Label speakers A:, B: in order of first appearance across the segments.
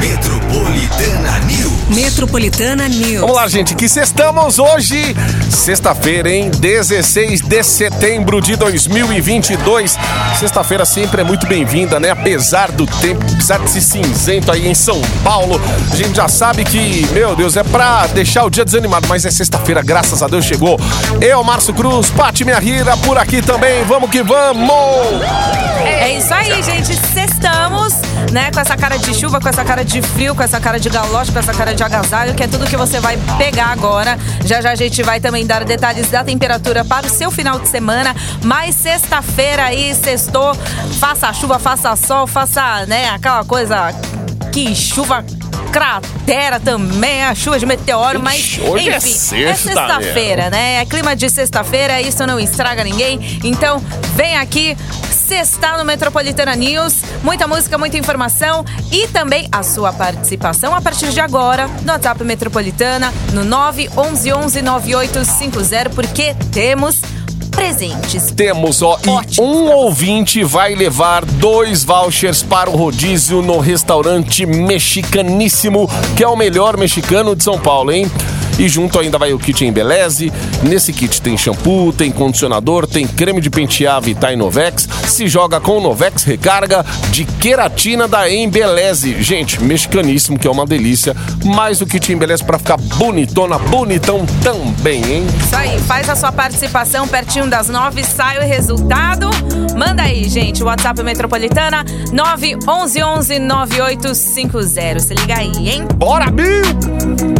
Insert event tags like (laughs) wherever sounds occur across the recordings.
A: Metropolitana News.
B: Metropolitana News.
C: Vamos lá, gente, que estamos hoje, sexta-feira, hein? 16 de setembro de 2022. Sexta-feira sempre é muito bem-vinda, né? Apesar do tempo, apesar desse cinzento aí em São Paulo, a gente já sabe que, meu Deus, é pra deixar o dia desanimado, mas é sexta-feira, graças a Deus chegou. Eu, Márcio Cruz, Pati Minha Rira, por aqui também, vamos que vamos!
D: É isso aí, gente. Sextamos, né? Com essa cara de chuva, com essa cara de frio, com essa cara de galoche, com essa cara de agasalho, que é tudo que você vai pegar agora. Já já a gente vai também dar detalhes da temperatura para o seu final de semana. Mas sexta-feira aí, sextou, faça chuva, faça sol, faça, né, aquela coisa que chuva cratera também, a chuva de meteoro, mas
C: hoje é
D: enfim,
C: sexta,
D: sexta-feira, né? É clima de sexta-feira, isso não estraga ninguém. Então, vem aqui sexta no Metropolitana News. Muita música, muita informação e também a sua participação a partir de agora no WhatsApp Metropolitana no 911 9850, porque temos presentes.
C: Temos, ó, e um ouvinte vai levar dois vouchers para o rodízio no restaurante mexicaníssimo, que é o melhor mexicano de São Paulo, hein? E junto ainda vai o kit Embeleze. Nesse kit tem shampoo, tem condicionador, tem creme de pentear Vitae Novex. Se joga com Novex Recarga de queratina da Embeleze. Gente, mexicaníssimo, que é uma delícia. Mais o kit Embeleze para ficar bonitona, bonitão também, hein?
D: Isso aí, faz a sua participação pertinho das nove, sai o resultado. Manda aí, gente, o WhatsApp Metropolitana 911 9850. Se liga aí, hein?
C: Bora, Bill!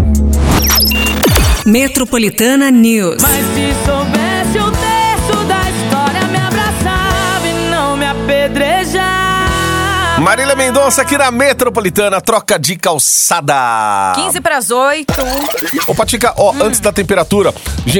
B: Metropolitana News.
C: Marília Mendonça aqui na Metropolitana, troca de calçada.
D: 15 para as 8.
C: Ô, Patica, ó, antes da temperatura,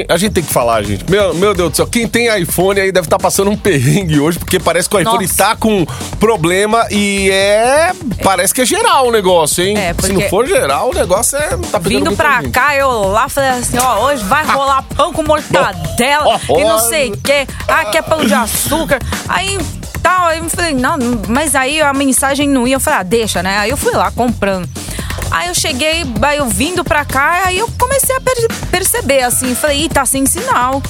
C: a gente tem que falar, gente. Meu, meu Deus do céu, quem tem iPhone aí deve estar passando um perrengue hoje, porque parece que o iPhone
D: Nossa.
C: tá com problema e é. Parece que é geral o negócio, hein?
D: É, porque-
C: Se não for geral, o negócio é. Tá
D: Vindo pra
C: gente.
D: cá, eu lá falei assim, ó, hoje vai (laughs) rolar pão com mortadela
C: Ó, (laughs)
D: e não sei o quê. Ah, que é pão de açúcar. Aí tal, aí eu falei, não, mas aí a mensagem não ia. Eu falei, ah, deixa, né? Aí eu fui lá comprando. Aí eu cheguei, aí eu vindo pra cá, aí eu comecei a per- perceber, assim, falei, ih, tá sem sinal.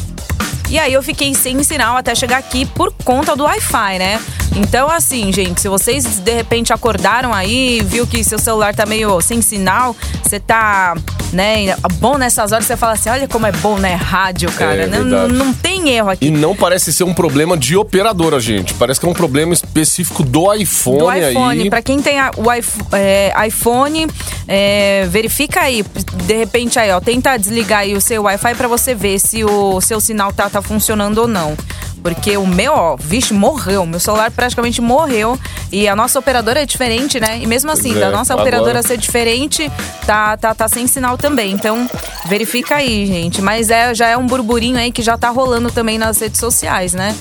D: E aí eu fiquei sem sinal até chegar aqui por conta do Wi-Fi, né? Então, assim, gente, se vocês de repente acordaram aí, viu que seu celular tá meio sem sinal, você tá, né, bom nessas horas, você fala assim, olha como é bom, né, rádio, cara.
C: É
D: não,
C: verdade.
D: não tem erro aqui.
C: E não parece ser um problema de operadora, gente. Parece que é um problema específico do iPhone,
D: do iPhone.
C: aí.
D: Pra quem tem a- o iPh- é, iPhone, é, verifica aí. De repente aí, ó, tenta desligar aí o seu Wi-Fi pra você ver se o seu sinal tá, tá funcionando ou não. Porque o meu, ó, vixe, morreu. Meu celular praticamente morreu. E a nossa operadora é diferente, né? E mesmo assim,
C: Pois
D: da
C: é,
D: nossa
C: agora-
D: operadora ser diferente, tá, tá, tá sem sinal também. Então, verifica aí, gente. Mas é, já é um burburinho aí que já tá rolando também nas redes sociais, né?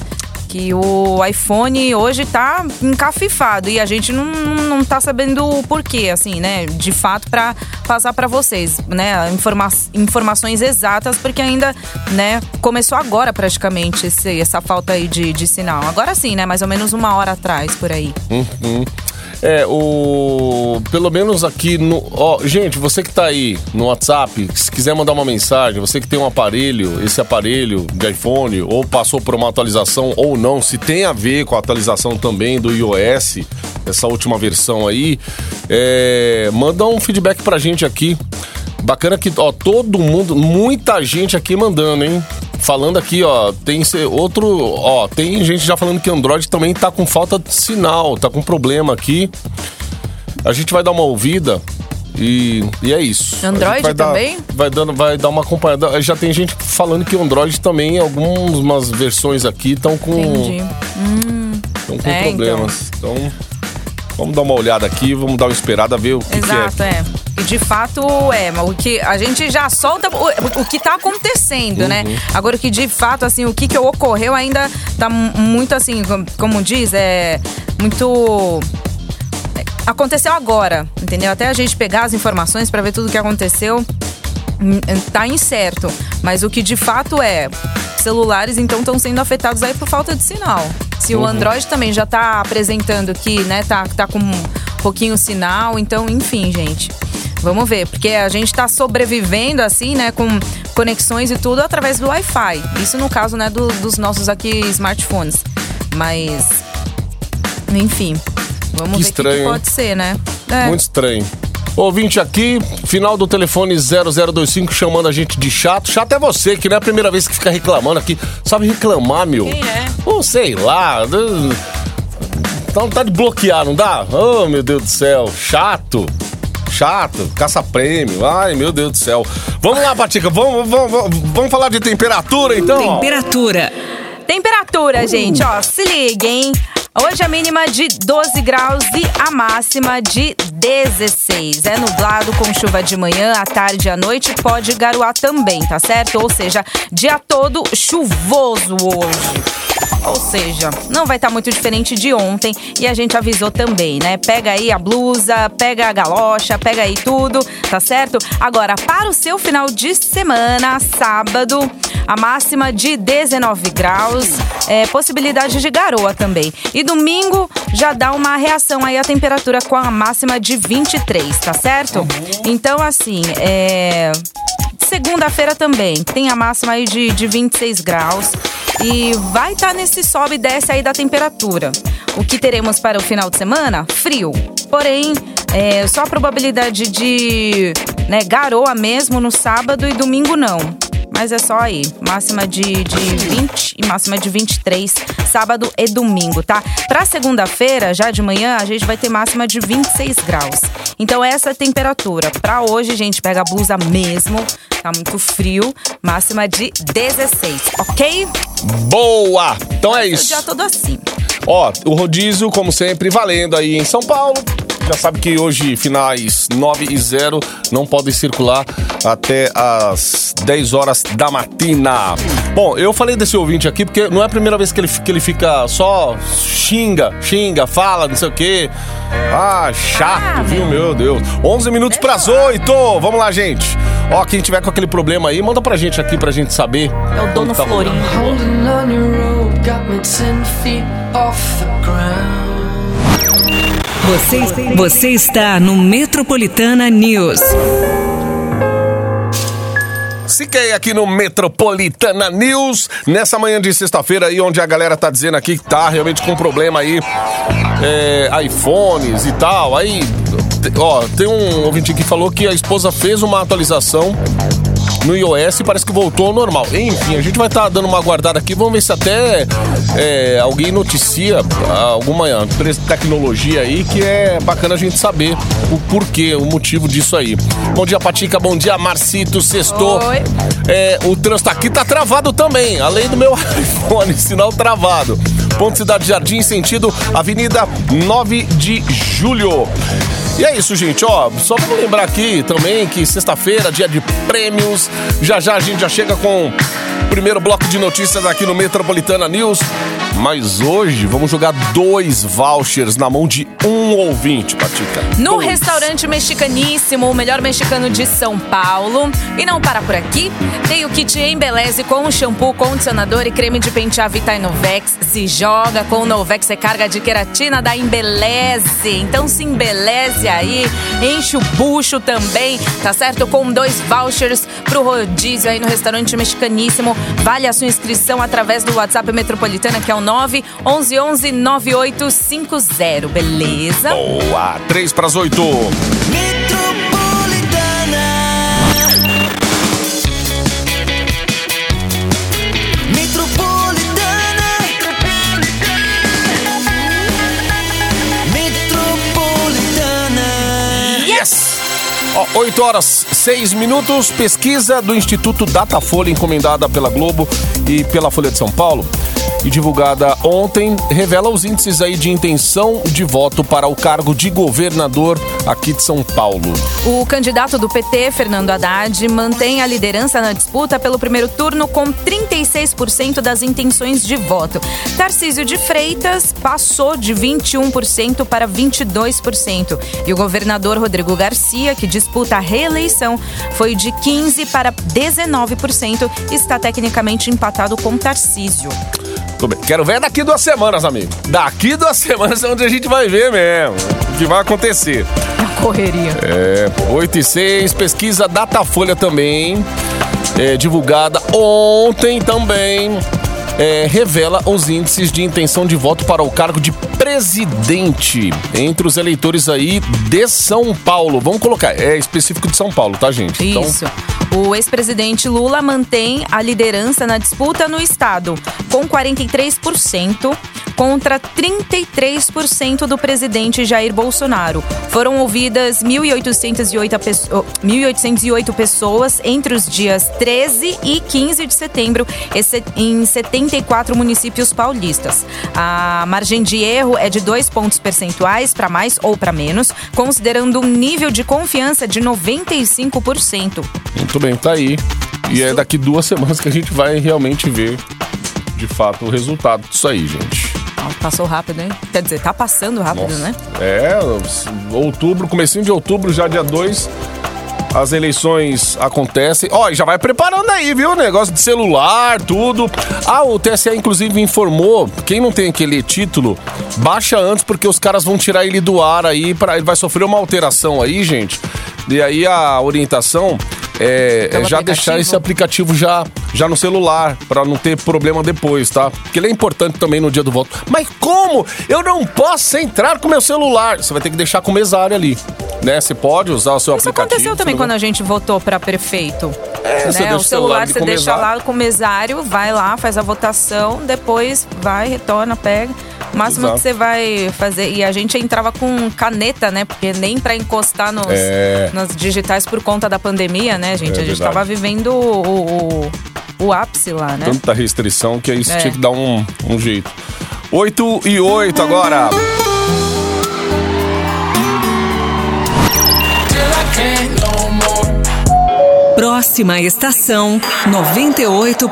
D: Que o iPhone hoje tá encafifado e a gente não, não tá sabendo o porquê, assim, né? De fato, para passar para vocês, né? Informa informações exatas, porque ainda, né? Começou agora praticamente esse, essa falta aí de, de sinal. Agora sim, né? Mais ou menos uma hora atrás, por aí.
C: Uhum. É, o. Pelo menos aqui no. Ó, gente, você que tá aí no WhatsApp, se quiser mandar uma mensagem, você que tem um aparelho, esse aparelho de iPhone, ou passou por uma atualização ou não, se tem a ver com a atualização também do iOS, essa última versão aí, é, manda um feedback pra gente aqui. Bacana que, ó, todo mundo, muita gente aqui mandando, hein? Falando aqui, ó, tem outro, ó, tem gente já falando que Android também tá com falta de sinal, tá com problema aqui. A gente vai dar uma ouvida e, e é isso.
D: Android
C: vai dar-
D: também?
C: vai dando, vai dar uma acompanhada. Já tem gente falando que Android também, algumas versões aqui estão com,
D: Entendi.
C: tão com
D: É,
C: problemas. Então. Vamos dar uma olhada aqui, vamos dar uma esperada, ver o que, que
D: Exato,
C: é.
D: é. E de fato é, o que a gente já solta o, o que tá acontecendo, né?
C: Uhum.
D: Agora o que de fato, assim, o que, que ocorreu ainda tá mu- muito assim, com- como diz, é muito. é, Aconteceu agora, entendeu? Até a gente pegar as informações pra ver tudo o que aconteceu, hum, tá incerto. Mas o que de fato é, celulares então estão sendo afetados aí por falta de sinal. iOS. O Android também já tá apresentando que, né, tá, tá com um pouquinho sinal. Então, enfim, gente. Vamos ver, porque a gente tá sobrevivendo assim, né, com conexões e tudo através do Wi-Fi. Isso no caso, né, do- dos nossos aqui smartphones. Mas, enfim, vamos
C: Que
D: ver o que, pode ser, né? É.
C: Muito estranho. Ouvinte aqui, final do telefone 0025 chamando a gente de chato. Chato é você, que não é a primeira vez que fica reclamando aqui. Sabe reclamar, meu?
D: Quem é?
C: Ou sei lá. Dá vontade de bloquear, não dá? Oh, meu Deus do céu. Chato. Chato. Caça-prêmio. Ai, meu Deus do céu. Vamos lá, Patica. Vamos, vamos, vamos, vamos falar de temperatura, então?
B: Temperatura.
D: Temperatura, gente, ó, se liga, hein? Hoje a mínima de 12 graus e a máxima de 16. É nublado com chuva de manhã, à tarde e à noite pode garoar também, tá certo? Ou seja, dia todo chuvoso hoje. Ou seja, não vai estar muito diferente de ontem e a gente avisou também, né? Pega aí a blusa, pega a galocha, pega aí tudo, tá certo? Agora, para o seu final de semana, sábado, a máxima de 19 graus, é, possibilidade de garoa também. E domingo já dá uma reação aí a temperatura com a máxima de 23, tá certo? Então, assim, é. Segunda-feira também tem a máxima aí de, de 26 graus e vai estar nesse sobe e desce aí da temperatura. O que teremos para o final de semana? Frio. Porém, é, só a probabilidade de né, garoa mesmo no sábado e domingo não. Mas é só aí. Máxima de, de 20 e máxima de 23, sábado e domingo, tá? Pra segunda-feira, já de manhã, a gente vai ter máxima de 26 graus. Então, essa é a temperatura. Pra hoje, gente, pega a blusa mesmo. Tá muito frio. Máxima de 16, ok?
C: Boa! Então é
D: O
C: isso.
D: dia todo assim.
C: Ó, o rodízio, como sempre, valendo aí em São Paulo. Já sabe que hoje, finais 9 e 0, não podem circular até as 10 horas da matina. Bom, eu falei desse ouvinte aqui porque não é a primeira vez que ele, que ele fica só xinga, xinga, fala, não sei o quê. Ah, chato,
D: Ah,
C: viu?
D: meu.
C: Meu Deus. 11 minutos pras
D: lá.
C: 8. Vamos lá, gente. Ó, quem tiver com aquele problema aí, manda pra gente aqui pra gente saber.
D: É o dono
C: Tá.
D: Florinho.
E: Holding on your road got me ten feet off the ground.
B: Você, você está no Metropolitana News.
C: Fiquei aqui no Metropolitana News, nessa manhã de sexta-feira aí, onde a galera tá dizendo aqui que tá realmente com problema aí, é, iPhones e tal. Aí, ó, tem um ouvinte que falou que a esposa fez uma atualização no iOS e parece que voltou ao normal. Enfim, a gente vai estar dando uma guardada aqui, vamos ver se até é, alguém noticia alguma empresa de tecnologia aí que é bacana a gente saber o porquê, o motivo disso aí. Bom dia, Patica, bom dia, Marcito, sextou.
D: Oi.
C: É, o trânsito aqui tá travado também, além do meu (laughs) iPhone, sinal travado. Ponto Cidade Jardim, sentido Avenida 9 de Julho. E é isso, gente, ó. Só vamos lembrar aqui também que sexta-feira, dia de prêmios. Já já a gente já chega com primeiro bloco de notícias aqui no Metropolitana News. Mas hoje vamos jogar dois vouchers na mão de um ouvinte, Patica.
D: No
C: Dois.
D: restaurante mexicaníssimo, o melhor mexicano de São Paulo. E não para por aqui, tem o kit Embeleze com shampoo, condicionador e creme de pentear Vita Novex. Se joga com o Novex recarga de queratina da Embeleze. Então se embeleze aí, enche o bucho também, tá certo? Com dois vouchers pro rodízio aí no restaurante mexicaníssimo. Vale a sua inscrição através do WhatsApp Metropolitana, que é o 9 11 11 9850, beleza?
C: Boa, 3 para as 8. 8 horas 6 minutos. Pesquisa do Instituto Datafolha, encomendada pela Globo e pela Folha de São Paulo e divulgada ontem, revela os índices aí de intenção de voto para o cargo de governador aqui de São Paulo.
D: O candidato do PT, Fernando Haddad, mantém a liderança na disputa pelo primeiro turno com 36% das intenções de voto. Tarcísio de Freitas passou de 21% para 22%. E o governador Rodrigo Garcia, que disputa a reeleição, foi de 15% para 19% e está tecnicamente empatado com Tarcísio.
C: Tudo bem. Quero ver daqui duas semanas, amigo. Daqui duas semanas é onde a gente vai ver mesmo o que vai acontecer.
D: Correria.
C: É, 8 e 6, pesquisa Datafolha também, é, divulgada ontem também, é, revela os índices de intenção de voto para o cargo de presidente entre os eleitores aí de São Paulo. Vamos colocar, é específico de São Paulo, tá, gente?
D: Isso. O ex-presidente Lula mantém a liderança na disputa no estado, com 43% contra 33% do presidente Jair Bolsonaro. Foram ouvidas 1.808 pesso- 1.808 pessoas entre os dias 13 e 15 de setembro em 74 municípios paulistas. A margem de erro é de dois pontos percentuais para mais ou para menos, considerando um nível de confiança de 95%.
C: Muito bem, tá aí. E é daqui duas (laughs) semanas que a gente vai realmente ver, de fato, o resultado disso aí, gente.
D: Ah, Passou rápido, hein? Quer dizer, tá passando rápido, né?
C: É, outubro, comecinho de outubro, já dia 2, as eleições acontecem. Ó, e já vai preparando aí, viu? Negócio de celular, tudo. Ah, o TSE inclusive informou, quem não tem aquele título, baixa antes porque os caras vão tirar ele do ar aí, para ele vai sofrer uma alteração aí, gente. E aí a orientação é, é já
D: aplicativo?
C: deixar esse aplicativo já, já no celular, pra não ter problema depois, tá? Porque ele é importante também no dia do voto. Mas como? Eu não posso entrar com meu celular. Você vai ter que deixar com o mesário ali, né? Você pode usar o seu
D: Isso
C: aplicativo.
D: aconteceu também
C: você
D: quando a gente votou pra prefeito.
C: É, você
D: né?
C: deixa
D: O celular você deixa lá com o mesário, vai lá, faz a votação, depois vai, retorna, pega. O máximo
C: Exato.
D: que você vai fazer. E a gente entrava com caneta, né? Porque nem pra encostar nos,
C: É.
D: nas digitais por conta da pandemia, né, gente?
C: É
D: a gente
C: verdade.
D: tava vivendo o, o, o ápice lá, né?
C: Tanta restrição que aí você
D: É.
C: tinha que dar um, um jeito. 8 e 8 agora.
B: Próxima estação 98.5.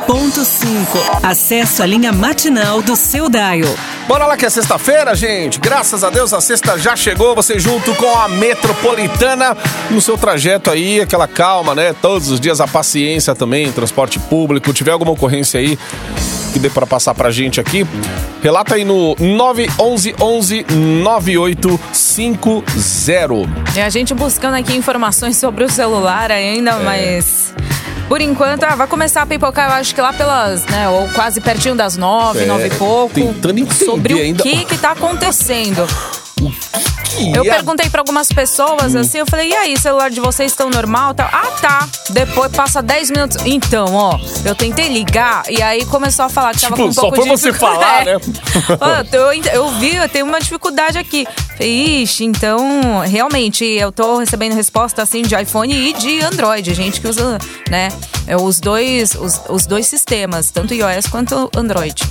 B: Acesso à linha matinal do seu Dial.
C: Bora lá que é sexta-feira, gente. Graças a Deus a sexta já chegou. Você junto com a Metropolitana no seu trajeto aí, aquela calma, né? Todos os dias a paciência também, transporte público. Tiver alguma ocorrência aí que dê pra passar pra gente aqui, relata aí no 911 11 9850.
D: E a gente buscando aqui informações sobre o celular ainda,
C: É.
D: mas. Por enquanto, ah, vai começar a pipocar, eu acho que lá pelas, né, ou quase pertinho das nove,
C: É,
D: nove e pouco.
C: tentando entender
D: sobre o
C: ainda.
D: que que tá acontecendo.
C: Que
D: Eu perguntei pra algumas pessoas
C: Hum.
D: assim, eu falei, e aí, celular de vocês estão normal? Tal? Ah, tá. Depois passa 10 minutos. Então, ó, eu tentei ligar e aí começou a falar que tava
C: Tipo,
D: com um
C: só
D: pouco
C: foi
D: de
C: você falar, né? (laughs)
D: Eu, eu vi, eu tenho uma dificuldade aqui. Ixi, então, realmente, eu tô recebendo resposta assim de iPhone e de Android. Gente que usa, né, é, os dois, os, os dois sistemas, tanto iOS quanto Android.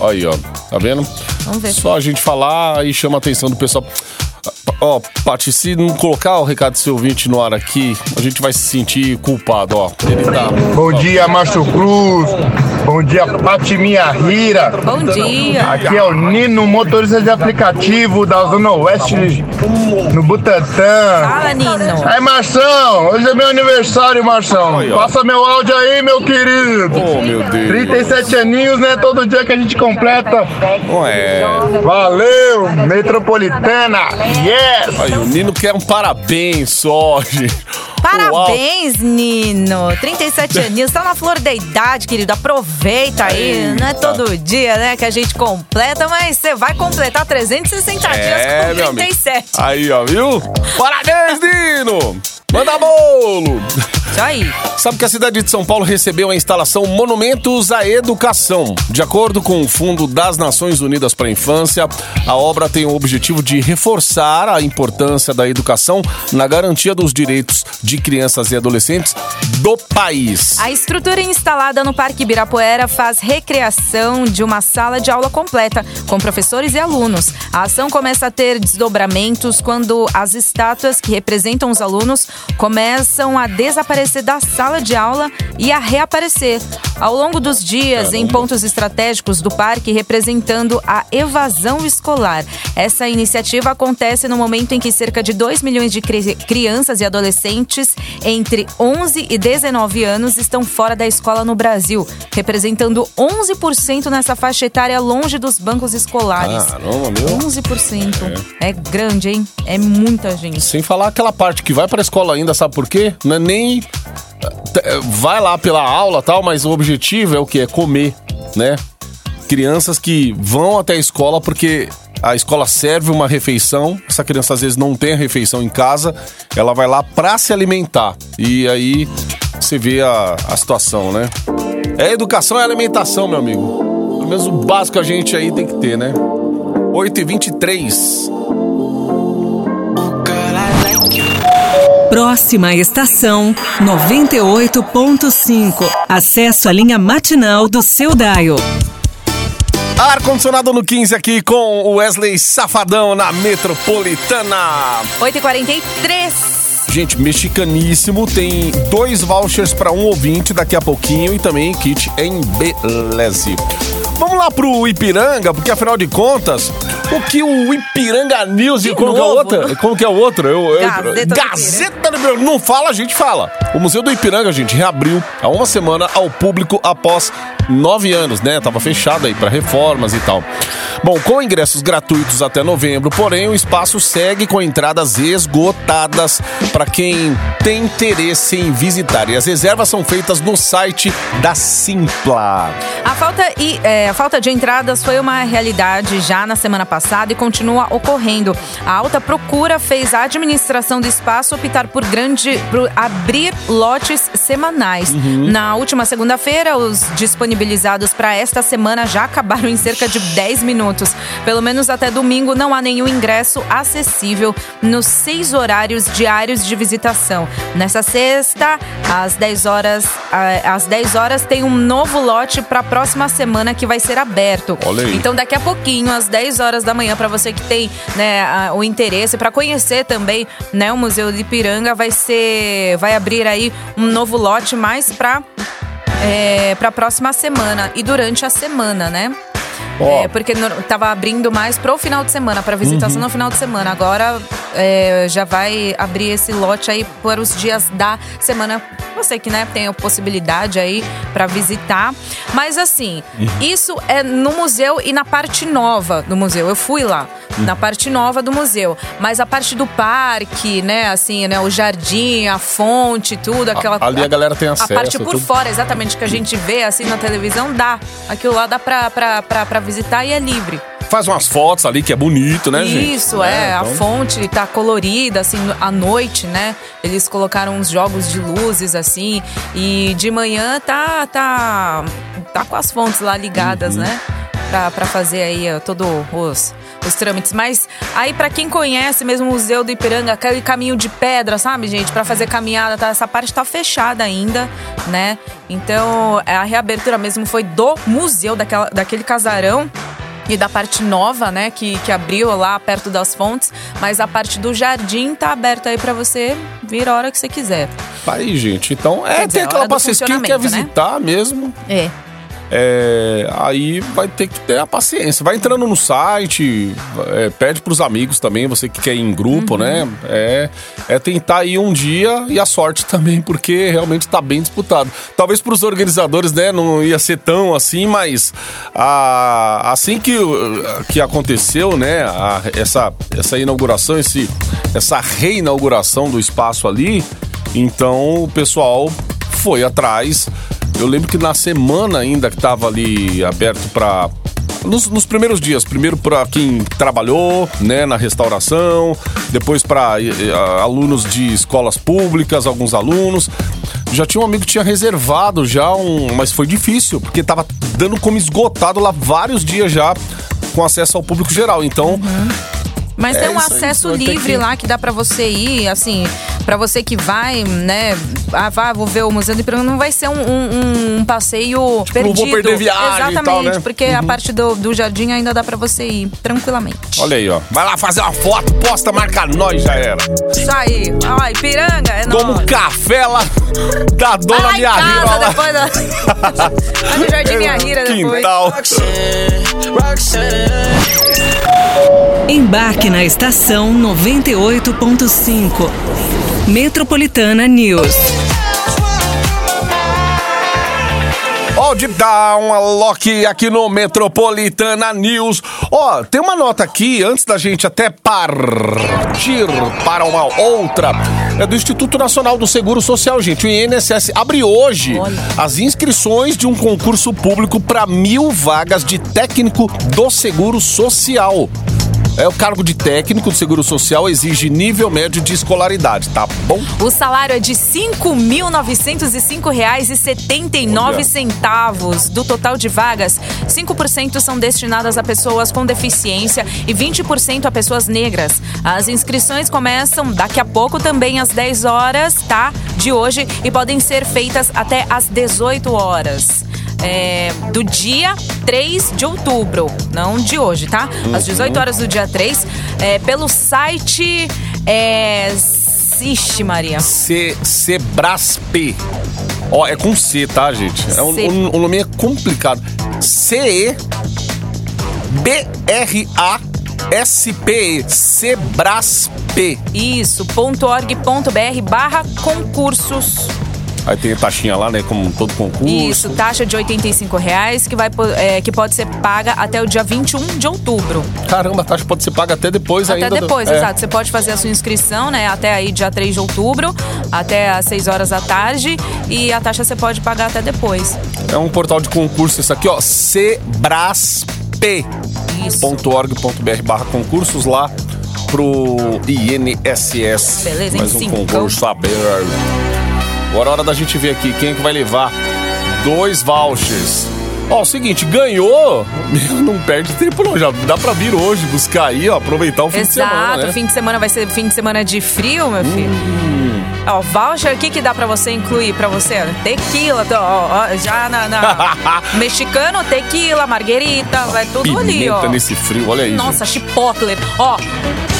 C: Aí, ó. Tá vendo?
D: Vamos ver.
C: Só a gente falar e chama a atenção do pessoal. Ó, Paty, se não colocar o recado do seu ouvinte no ar aqui, a gente vai se sentir culpado, ó. Ele tá.
F: Bom dia, Márcio Cruz. Bom dia, Pati Minha Rira.
D: Bom dia.
F: Aqui é o Nino, motorista de aplicativo da Zona Oeste, no Butantã.
D: Fala, Nino.
F: Aí, Marção, hoje é meu aniversário, Marção.
C: Aí.
F: Passa meu áudio aí, meu querido.
C: Oh, meu Deus.
F: 37 aninhos, né? Todo dia que a gente completa.
C: Não é.
F: Valeu, Metropolitana. Yes!
C: Aí, o Nino quer um parabéns só, gente.
D: Parabéns, Nino. 37 (laughs) aninhos, tá na flor da idade, querido. Aproveita aí. Não é todo dia, né, que a gente completa, mas você vai completar 360
C: É,
D: dias
C: meu
D: com
C: amigo.
D: 37.
C: Aí, ó, viu? Parabéns, Nino! Manda bolo!
D: Isso aí.
C: Sabe que a cidade de São Paulo recebeu a instalação Monumentos à Educação. De acordo com o Fundo das Nações Unidas para a Infância, a obra tem o objetivo de reforçar a importância da educação na garantia dos direitos de crianças e adolescentes do país.
D: A estrutura instalada no Parque Ibirapuera faz recriação de uma sala de aula completa, com professores e alunos. A ação começa a ter desdobramentos quando as estátuas que representam os alunos começam a desaparecer da sala de aula e a reaparecer ao longo dos dias em pontos estratégicos do parque, representando a evasão escolar. Essa iniciativa acontece no momento em que cerca de 2 milhões de cri- crianças e adolescentes entre 11 e 19 anos estão fora da escola no Brasil, representando 11% nessa faixa etária longe dos bancos escolares.
C: Caramba, meu.
D: 11%. É. grande, hein? É muita gente.
C: Sem falar aquela parte que vai pra escola ainda, sabe por quê? Não é nem. eh, Vai lá pela aula tal, mas o objetivo é o quê? É comer, né? Crianças que vão até a escola porque a escola serve uma refeição. Essa criança às vezes não tem a refeição em casa, ela vai lá pra se alimentar. E aí você vê a, a situação, né? É educação e alimentação, meu amigo. Pelo menos o básico a gente aí tem que ter, né? 8h23.
B: Próxima estação 98.5. Acesso à linha matinal do seu Daio.
C: Ar-condicionado no 15 aqui com o Wesley Safadão na Metropolitana.
D: 8h43.
C: Gente, mexicaníssimo, tem dois vouchers para um ouvinte daqui a pouquinho e também kit em Beleze. Vamos lá pro Ipiranga, porque afinal de contas, o que o Ipiranga News e como que é o
D: novo,
C: outro?
D: né?
C: Como que é o outro? Eu, eu-
D: Gazeta do
C: Gazeta do Ipiranga. Não fala, a gente fala. O Museu do Ipiranga, gente, reabriu há uma semana ao público após nove anos, né? Tava fechado aí para reformas e tal. Bom, com ingressos gratuitos até novembro, porém o espaço segue com entradas esgotadas para quem tem interesse em visitar. E as reservas são feitas no site da Simpla.
D: A falta, e, é, a falta de entradas foi uma realidade já na semana passada e continua ocorrendo. A alta procura fez a administração do espaço optar por grande por abrir lotes semanais. Na última segunda-feira, os disponibilizados para esta semana já acabaram em cerca de 10 minutos. Pelo menos até domingo não há nenhum ingresso acessível nos seis horários diários de visitação. Nessa sexta, às 10 horas, ah, às 10 horas tem um novo lote para a próxima semana que vai ser aberto. Então daqui a pouquinho, às 10 horas da manhã, para você que tem né, o interesse, para conhecer também né, o Museu de Ipiranga, vai ser, vai abrir aí um novo lote mais para para a próxima semana e durante a semana, né?
C: Ó.
D: É, porque no- tava abrindo mais pro final de semana, para visitação
C: Uhum.
D: no final de semana. Agora é, já vai abrir esse lote aí para os dias da semana. Você que né, tem a possibilidade aí para visitar. Mas assim,
C: Uhum.
D: isso é no museu e na parte nova do museu. Eu fui lá,
C: Uhum.
D: na parte nova do museu. Mas a parte do parque, né, assim, né, o jardim, a fonte, tudo, aquela
C: ali a galera tem
D: A
C: acesso,
D: parte por
C: tudo.
D: fora, exatamente, que a gente vê assim na televisão, dá. Aquilo lá dá pra, pra, pra, pra visitar e é livre.
C: Faz umas fotos ali que é bonito, né, gente?
D: Isso, é. A
C: então-
D: fonte tá colorida, assim, à noite, né? Eles colocaram uns jogos de luzes, assim. E de manhã tá, tá, tá com as fontes lá ligadas,
C: Uhum.
D: né? Pra, pra fazer aí ó, todos os, os trâmites. Mas aí, pra quem conhece mesmo o Museu do Ipiranga, aquele caminho de pedra, sabe, gente? Pra fazer caminhada, tá? essa parte tá fechada ainda, né? Então, a reabertura mesmo foi do museu, daquela, daquele casarão e da parte nova, né, que, que abriu lá perto das fontes, mas a parte do jardim tá aberta aí pra você vir a hora que você quiser.
C: Aí, gente. Então, é
D: dizer,
C: tem aquela paciência. Quem quer
D: né?
C: visitar mesmo,
D: É.
C: é, aí vai ter que ter a paciência. Vai entrando no site, é, pede pros amigos também, você que quer ir em grupo,
D: Uhum.
C: né? É, é tentar ir um dia e a sorte (laughs) também, porque realmente tá bem disputado. Talvez pros organizadores, né, não ia ser tão assim, mas a- assim que, que aconteceu, né, a- essa, essa inauguração, esse, essa reinauguração do espaço ali, então o pessoal foi atrás. Eu lembro que na semana ainda que tava ali aberto para nos, nos primeiros dias, primeiro para quem trabalhou, né, na restauração, depois para alunos de escolas públicas, alguns alunos. Já tinha um amigo que tinha reservado já um, mas foi difícil, porque tava dando como esgotado lá vários dias já com acesso ao público geral. Então,
D: Mas
C: É
D: tem um acesso livre
C: que-
D: lá que dá pra você ir, assim, pra você que vai, né? Ah, vá, vou ver o Museu do Ipiranga, não vai ser um, um- um passeio perdido.
C: vou perder viagem e
D: Exatamente,
C: tal, né?
D: porque a parte do, do jardim ainda dá pra você ir tranquilamente.
C: Olha aí, ó. Vai lá fazer uma foto, posta, marca nós, já era.
D: Isso aí. Ó, Ipiranga, é
C: Toma um
D: nóis.
C: café lá da dona
D: em
C: Minha Rira. lá.
D: depois da... Vai no Jardim (laughs) Minha Rira depois.
C: Quintal.
B: Embarque na estação 98.5. Metropolitana News.
C: Ó, o Deep Down, a Loki aqui no Metropolitana News. Ó, tem uma nota aqui, antes da gente até partir para uma outra. É do Instituto Nacional do Seguro Social, gente. O INSS abre hoje as inscrições de um concurso público para mil vagas de técnico do Seguro Social. É, o cargo de técnico do Seguro Social exige nível médio de escolaridade, tá bom?
D: O salário é de R$ 5.905,79. Do total de vagas, 5% são destinadas a pessoas com deficiência e 20% a pessoas negras. As inscrições começam daqui a pouco, também às 10 horas, tá? De hoje e podem ser feitas até às 18 horas. É, do dia 3 de outubro, não de hoje, tá? Às 18 horas do dia 3, é, pelo site. É, Ixi, Maria.
C: C, Sebrasp. Ó, é com C, tá, gente? É um, um, um nome complicado. C-E B-R-A-S-P-E. Sebrasp.
D: Isso, .org.br barra concursos.
C: Aí tem a taxinha lá, né? Como todo concurso.
D: Isso, taxa de 85 reais que, vai, é, que pode ser paga até o dia 21 de outubro.
C: Caramba, a taxa pode ser paga até depois
D: Até
C: ainda. do-
D: depois,
C: é.
D: exato. Você pode fazer a sua inscrição, né? Até aí, dia 3 de outubro, até às 6 horas da tarde. E a taxa você pode pagar até depois.
C: É um portal de concurso isso aqui, ó. Sebrasp.
D: Isso.
C: .org.br barra concursos lá pro INSS.
D: Beleza?
C: Mais um concurso aberto. Agora é hora da gente ver aqui quem é que vai levar dois vouchers. Ó, o seguinte, ganhou, (laughs) não perde tempo não, já dá pra vir hoje buscar aí, ó, aproveitar o fim de semana,
D: Exato,
C: né?
D: fim de semana vai ser fim de semana de frio, meu filho.
C: Hum.
D: Ó, voucher, o que que dá pra você incluir pra você? Tequila, ó, ó, já na, na- (laughs) mexicano, tequila, marguerita, vai tudo ali, ó.
C: Pimenta nesse frio, olha aí.
D: Nossa, chipotle. Ó,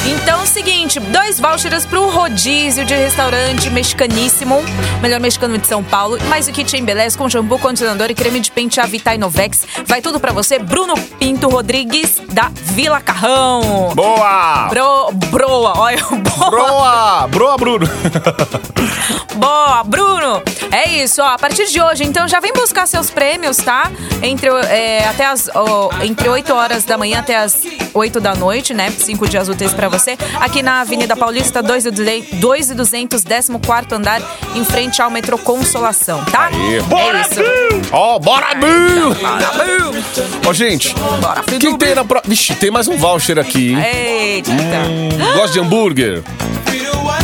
D: então é o seguinte, dois vouchers pro rodízio de restaurante mexicaníssimo, melhor mexicano de São Paulo, mais o kit embeleze com shampoo, condicionador e creme de pentear Vita Inovex. Vai tudo pra você, Bruno Pinto Rodrigues, da Vila Carrão.
C: Boa!
D: Bro, broa, olha, (laughs) boa.
C: Broa! Broa, Bruno! (laughs)
D: Boa, Bruno! É isso, ó. A partir de hoje, então, já vem buscar seus prêmios, tá? Entre, é, até as, ó, entre 8 horas da manhã até as 8 da noite, né? Cinco dias úteis pra você. Aqui na Avenida Paulista, 2 e 200, 14 andar, em frente ao metrô Consolação, tá? É
C: bora,
D: isso.
C: Bill! Ó, bora, Bill! Ó, gente,
D: Bora,
C: o
D: filho
C: que
D: do
C: tem na pro... Vixe, tem mais um voucher aqui, hein?
D: Eita!
C: Hum, gosta de hambúrguer?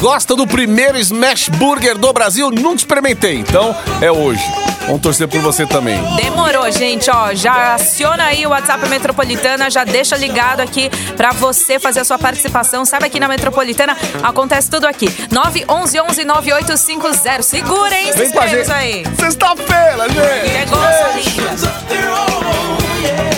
C: Gosta do primeiro Smash Burger do Brasil? Nunca experimentei, então é hoje. Vamos torcer por você também.
D: Demorou, gente, ó. Já aciona aí o WhatsApp Metropolitana, já deixa ligado aqui pra você fazer a sua participação. Sabe aqui na Metropolitana acontece tudo aqui. 911 9850. Segura, hein,
C: Vem
D: esses
C: com a
D: prêmios
C: gente.
D: aí.
C: Sexta-feira, gente!
D: Negócio lindo.
A: Metropolitana